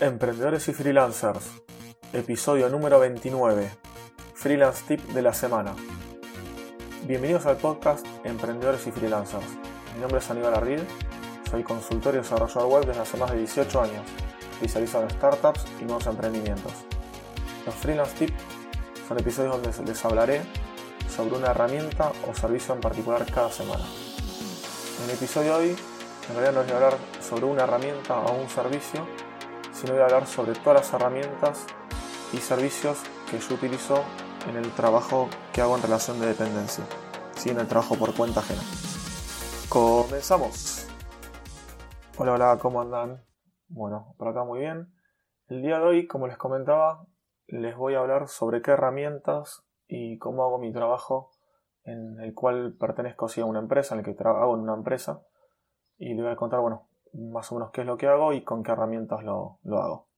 Emprendedores y freelancers, episodio número 29, Freelance Tip de la semana. Bienvenidos al podcast Emprendedores y Freelancers. Mi nombre es Aníbal Arrid, soy consultor y desarrollador web desde hace más de 18 años, especializado en startups y nuevos emprendimientos. Los Freelance Tips son episodios donde les hablaré sobre una herramienta o servicio en particular cada semana. En el episodio de hoy, en realidad no voy a hablar sobre una herramienta o un servicio, sino voy a hablar sobre todas las herramientas y servicios que yo utilizo en el trabajo que hago en relación de dependencia, ¿sí? en el trabajo por cuenta ajena. Comenzamos. Hola, hola, ¿cómo andan? Bueno, por acá muy bien. El día de hoy, como les comentaba, les voy a hablar sobre qué herramientas y cómo hago mi trabajo en el cual pertenezco a una empresa, en el que trabajo en una empresa. Y les voy a contar, bueno, más o menos qué es lo que hago y con qué herramientas lo, hago.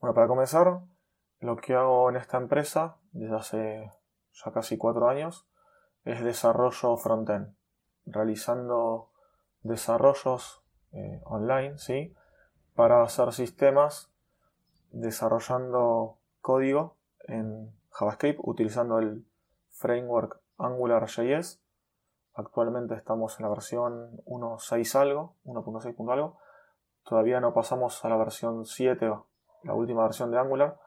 Bueno, para comenzar, lo que hago en esta empresa desde hace ya casi cuatro años es desarrollo frontend, realizando desarrollos eh, online, ¿sí? Para hacer sistemas, desarrollando código en JavaScript utilizando el framework AngularJS Actualmente estamos en la versión 1.6 algo, 1.6. algo. Todavía no pasamos a la versión 7, la última versión de Angular,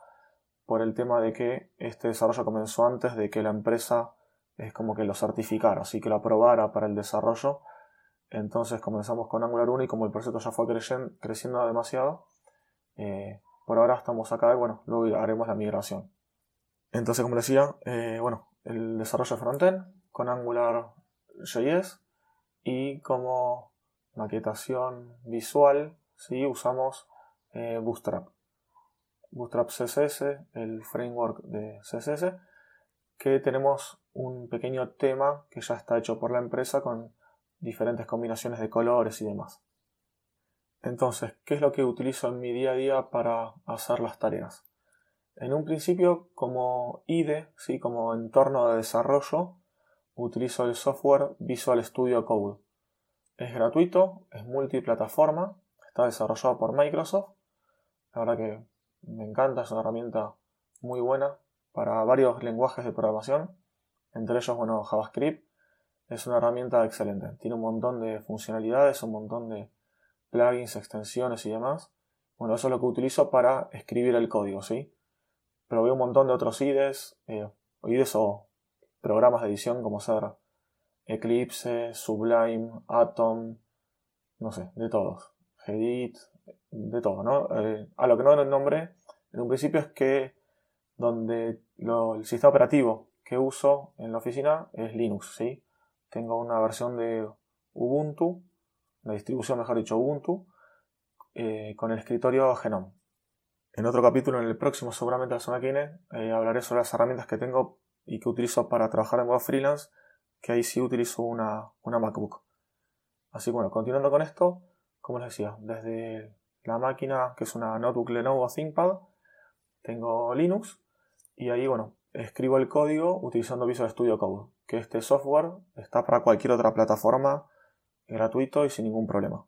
por el tema de que este desarrollo comenzó antes de que la empresa es como que lo certificara, así que lo aprobara para el desarrollo. Entonces comenzamos con Angular 1 y como el proyecto ya fue creciendo, demasiado, eh, por ahora estamos acá y bueno, luego haremos la migración. Entonces, como decía, eh, bueno, el desarrollo de frontend con Angular JS y como maquetación visual ¿sí? usamos eh, Bootstrap. Bootstrap CSS, el framework de CSS, que tenemos un pequeño tema que ya está hecho por la empresa con diferentes combinaciones de colores y demás. Entonces, ¿qué es lo que utilizo en mi día a día para hacer las tareas? En un principio, como IDE, ¿sí? como entorno de desarrollo, utilizo el software Visual Studio Code. Es gratuito, es multiplataforma, está desarrollado por Microsoft. La verdad que me encanta, es una herramienta muy buena para varios lenguajes de programación, entre ellos, bueno, JavaScript. Es una herramienta excelente, tiene un montón de funcionalidades, un montón de plugins, extensiones y demás. Bueno, eso es lo que utilizo para escribir el código, ¿sí? Pero veo un montón de otros IDEs, eh, IDEs o programas de edición como ser Eclipse, Sublime, Atom, no sé, de todos. Edit, de todo, ¿no? Eh, a lo que no nombré en un principio es que donde el sistema operativo que uso en la oficina es Linux, ¿sí? Tengo una versión de Ubuntu, la distribución, mejor dicho, Ubuntu, eh, con el escritorio Genome. En otro capítulo, en el próximo, seguramente la semana que viene, eh, hablaré sobre las herramientas que tengo y que utilizo para trabajar en web freelance, que ahí sí utilizo una, MacBook. Así que bueno, continuando con esto, como les decía, desde la máquina que es una notebook Lenovo ThinkPad, tengo Linux y ahí bueno, escribo el código utilizando Visual Studio Code, que este software está para cualquier otra plataforma gratuito y sin ningún problema.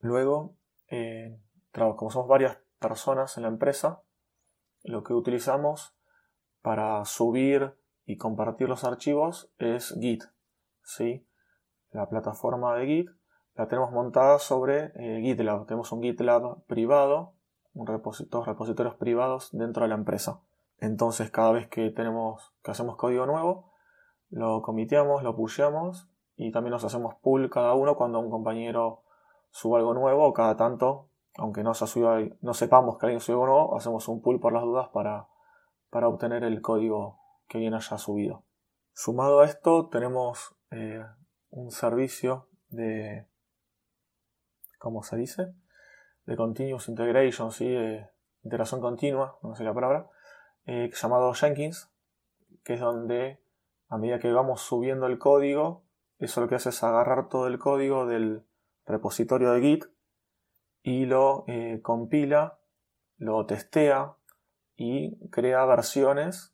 Luego, eh, como somos varias personas en la empresa, lo que utilizamos para subir y compartir los archivos es Git. ¿sí? La plataforma de Git la tenemos montada sobre eh, GitLab. Tenemos un GitLab privado, un repositorios privados dentro de la empresa. Entonces cada vez que tenemos que hacemos código nuevo, lo comiteamos, lo pusheamos y también nos hacemos pull cada uno cuando un compañero sube algo nuevo cada tanto, aunque no, se no sepamos que alguien subió algo nuevo, hacemos un pull por las dudas para, para obtener el código que bien haya subido. Sumado a esto tenemos eh, un servicio de, ¿cómo se dice? De Continuous Integration, ¿sí? integración continua, no sé la palabra, eh, llamado Jenkins, que es donde a medida que vamos subiendo el código, eso lo que hace es agarrar todo el código del repositorio de Git y lo eh, compila, lo testea y crea versiones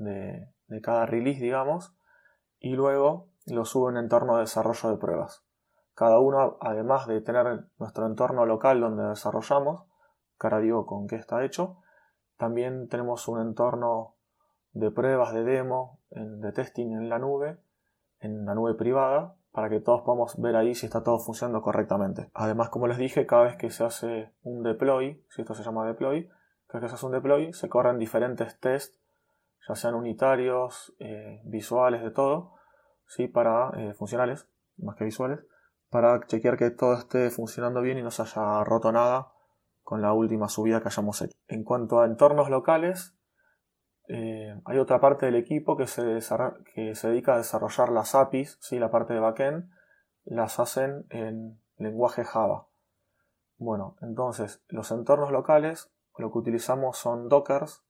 de, cada release, digamos, y luego lo sube en entorno de desarrollo de pruebas. Cada uno, además de tener nuestro entorno local donde desarrollamos, cara digo con qué está hecho. También tenemos un entorno de pruebas, de demo, de testing en la nube, en la nube privada, para que todos podamos ver ahí si está todo funcionando correctamente. Además, como les dije, cada vez que se hace un deploy, si esto se llama deploy, cada vez que se hace un deploy, se corren diferentes tests, ya sean unitarios, eh, visuales, de todo, ¿sí? para eh, funcionales, más que visuales, para chequear que todo esté funcionando bien y no se haya roto nada con la última subida que hayamos hecho. En cuanto a entornos locales, eh, hay otra parte del equipo que se, que se, dedica a desarrollar las APIs, ¿sí? la parte de backend, las hacen en lenguaje Java. Bueno, entonces los entornos locales lo que utilizamos son dockers,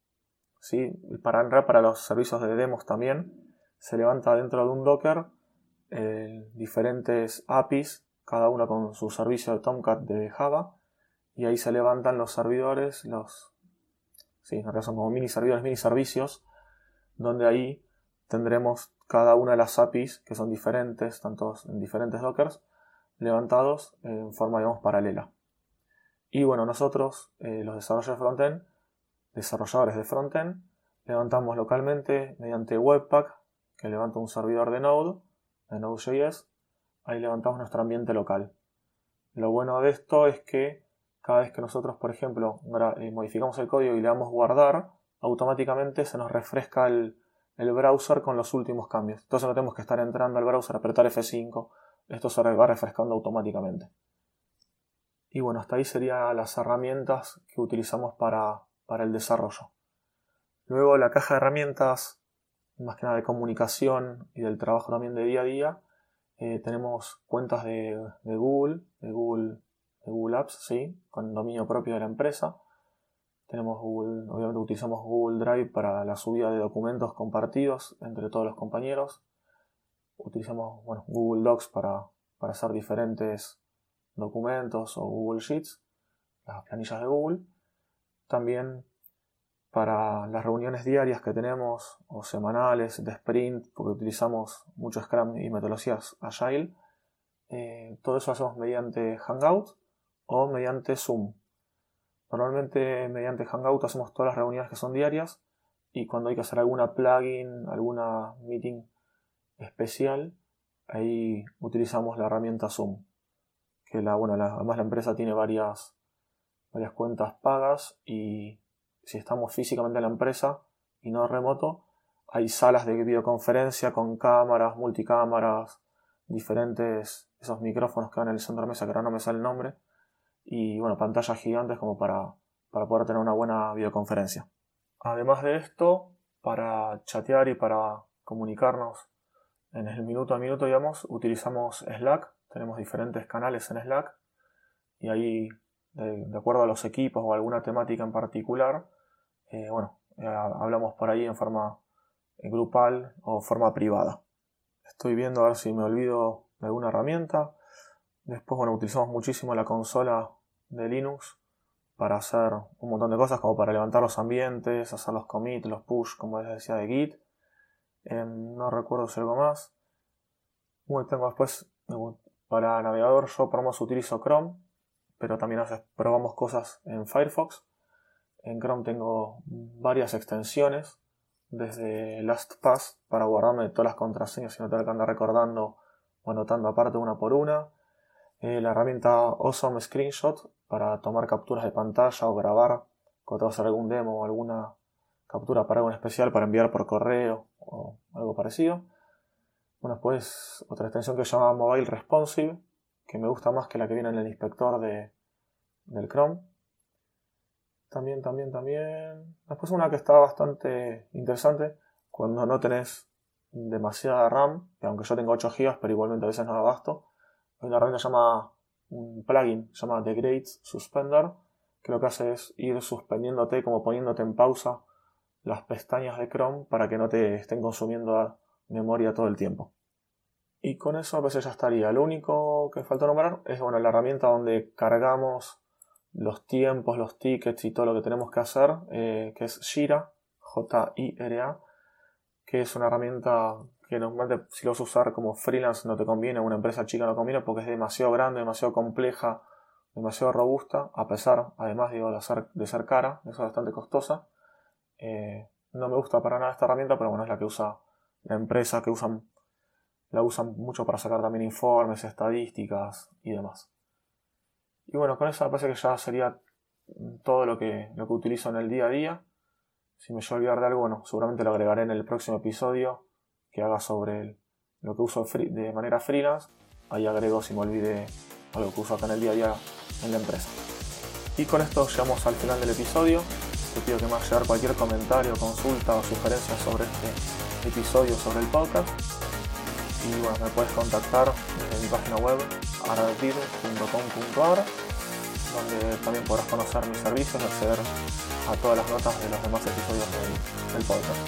¿sí? para, para los servicios de demos también. Se levanta dentro de un docker eh, diferentes APIs, cada una con su servicio de Tomcat de Java, y ahí se levantan los servidores, los Sí, en realidad son como mini servidores, mini servicios, donde ahí tendremos cada una de las APIs que son diferentes, tanto en diferentes dockers, levantados en forma, digamos, paralela. Y bueno, nosotros, eh, los desarrolladores de frontend, desarrolladores de frontend, levantamos localmente mediante Webpack, que levanta un servidor de Node, de Node.js, ahí levantamos nuestro ambiente local. Lo bueno de esto es que cada vez que nosotros, por ejemplo, eh, modificamos el código y le damos guardar, automáticamente se nos refresca el, browser con los últimos cambios. Entonces no tenemos que estar entrando al browser, apretar F5, esto se va refrescando automáticamente. Y bueno, hasta ahí serían las herramientas que utilizamos para, para el desarrollo. Luego la caja de herramientas, más que nada de comunicación y del trabajo también de día a día, eh, tenemos cuentas de, de Google, de Google Google Apps, sí, con dominio propio de la empresa. Tenemos Google, obviamente utilizamos Google Drive para la subida de documentos compartidos entre todos los compañeros. Utilizamos Google Docs para, para hacer diferentes documentos o Google Sheets, las planillas de Google. También para las reuniones diarias que tenemos o semanales de sprint, porque utilizamos mucho Scrum y metodologías Agile. Eh, todo eso hacemos mediante Hangout o mediante Zoom. Normalmente mediante Hangout hacemos todas las reuniones que son diarias y cuando hay que hacer alguna plugin, alguna meeting especial, ahí utilizamos la herramienta Zoom. Que la, bueno, además la empresa tiene varias, varias cuentas pagas y si estamos físicamente en la empresa y no remoto, hay salas de videoconferencia con cámaras, multicámaras, diferentes, esos micrófonos que van en el centro de mesa, que ahora no me sale el nombre, y bueno, pantallas gigantes como para, para poder tener una buena videoconferencia. Además de esto, para chatear y para comunicarnos en el minuto a minuto, digamos, utilizamos Slack. Tenemos diferentes canales en Slack y ahí, de, acuerdo a los equipos o alguna temática en particular, eh, bueno, eh, hablamos por ahí en forma grupal o forma privada. Estoy viendo a ver si me olvido de alguna herramienta. Después, bueno, utilizamos muchísimo la consola de Linux para hacer un montón de cosas, como para levantar los ambientes, hacer los commits, los push, como les decía, de Git. Em, no recuerdo si algo más. Bueno, tengo después, para navegador, yo por más utilizo Chrome, pero también probamos cosas en Firefox. En Chrome tengo varias extensiones, desde LastPass para guardarme todas las contraseñas y no tener que andar recordando o anotando aparte una por una eh, la herramienta Awesome Screenshot para tomar capturas de pantalla o grabar cuando vas a hacer algún demo o alguna captura para algo especial para enviar por correo o algo parecido. Bueno, después otra extensión que se llama Mobile Responsive, que me gusta más que la que viene en el inspector de, del Chrome. También, también, también. Después una que está bastante interesante cuando no tenés demasiada RAM, que aunque yo tengo 8 GB, pero igualmente a veces no la gasto hay una herramienta llama un plugin se llama The Great Suspender que lo que hace es ir suspendiéndote como poniéndote en pausa las pestañas de Chrome para que no te estén consumiendo memoria todo el tiempo. Y con eso a veces ya estaría. Lo único que falta nombrar es bueno, la herramienta donde cargamos los tiempos, los tickets y todo lo que tenemos que hacer, eh, que es Jira, J-I-R-A, que es una herramienta que normalmente si lo vas a usar como freelance no te conviene, una empresa chica no conviene porque es demasiado grande, demasiado compleja demasiado robusta, a pesar, además digo, de ser, cara, es bastante costosa. Eh, no me gusta para nada esta herramienta, pero bueno, es la que usa la empresa, que usan, la usan mucho para sacar también informes, estadísticas y demás. Y bueno, con eso me parece que ya sería todo lo que, lo que utilizo en el día a día. Si me llevo a olvidar de algo, seguramente lo agregaré en el próximo episodio que haga sobre lo que uso de manera freelance. Ahí agrego si me olvide algo que uso acá en el día a día en la empresa. Y con esto llegamos al final del episodio. Te pido que me hagas llegar cualquier comentario, consulta o sugerencia sobre este episodio, sobre el podcast. Y bueno, me puedes contactar en mi página web aradir.com.ar donde también podrás conocer mis servicios y acceder a todas las notas de los demás episodios del, podcast.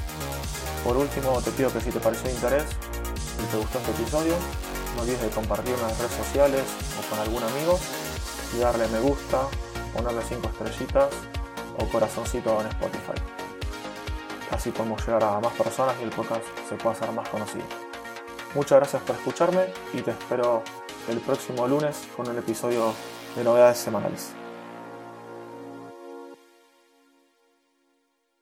Por último, te pido que si te pareció de interés y te gustó este episodio, no olvides de compartirlo en las redes sociales o con algún amigo y darle me gusta, ponerle 5 estrellitas o corazoncito en Spotify. Así podemos llegar a más personas y el podcast se pueda hacer más conocido. Muchas gracias por escucharme y te espero el próximo lunes con un episodio de novedades semanales.